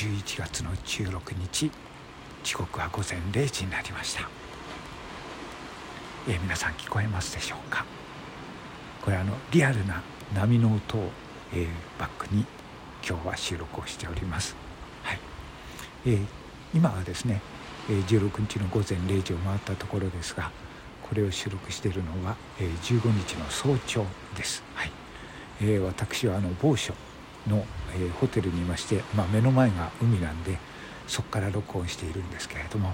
11月の16日時刻は午前0時になりました、えー、皆さん聞こえますでしょうか？これあのリアルな波の音を、えー、バックに今日は収録をしております、はい。えー、今はですね16日の午前0時を回ったところですがこれを収録しているのは15日の早朝です、はい。えー、私はあの某所の、え、ホテルにいまして、まあ、目の前が海なんでそこから録音しているんですけれども、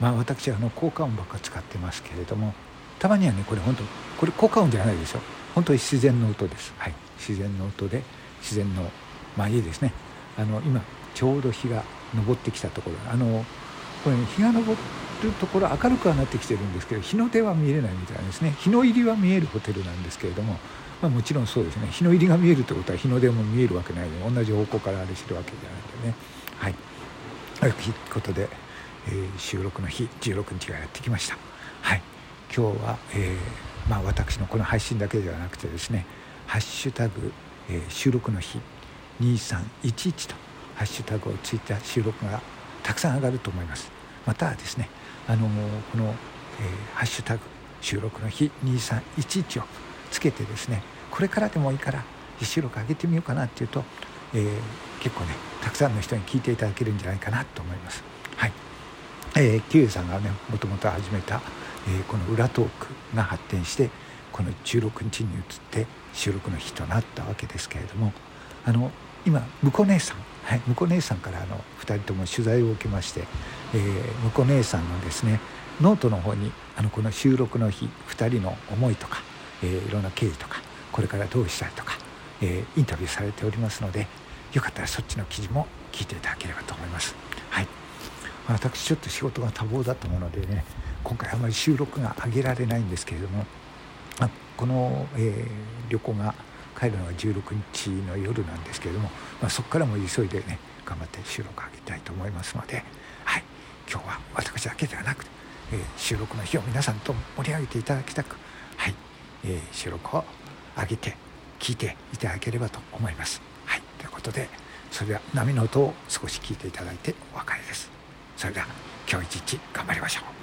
まあ、私はあの効果音ばっか使ってますけれどもたまにはねこれ本当これ効果音じゃないでしょ本当に自然の音です、はい、自然の音で自然のまあいいですね。あの今ちょうど日が昇ってきたところ。あのこれ、ね、日が昇るところ明るくはなってきてるんですけど日の出は見えないみたいですね。日の入りは見えるホテルなんですけれどもまあ、もちろんそうですね。日の入りが見えるということは日の出も見えるわけないので同じ方向からあれしてるわけじゃないんでね。はい。ということで、えー、収録の日16日がやってきました。はい。今日は、えー、まあ、私のこの配信だけではなくてですね「ハッシュタグ、えー、収録の日2311」とハッシュタグをついた収録がたくさん上がると思います。またですねあのこの、え、ハッシュタグ収録の日2311をつけてですねこれからでもいいから収録上げてみようかなっていうと、えー、結構ねたくさんの人に聞いていただけるんじゃないかなと思います。はいえー、キュウさんがねもともと始めた、えー、この裏トークが発展してこの16日に移って収録の日となったわけですけれどもあの今婿姉さん、はい、婿姉さんからあの2人とも取材を受けまして、えー、婿姉さんのですねノートの方にあのこの収録の日2人の思いとかえー、いろんな経緯とかこれからどうしたいとか、えー、インタビューされておりますのでよかったらそっちの記事も聞いていただければと思います。はい。私ちょっと仕事が多忙だったものでね今回あまり収録が上げられないんですけれどもこの、えー、旅行が帰るのが16日の夜なんですけれども、まあ、そこからも急いでね頑張って収録を上げたいと思いますので、はい、今日は私だけではなくて、えー、収録の日を皆さんと盛り上げていただきたく、はい。えー、収録を上げて聞いていただければと思います。はい、ということでそれでは波の音を少し聞いていただいてお別れです。それでは今日一日頑張りましょう。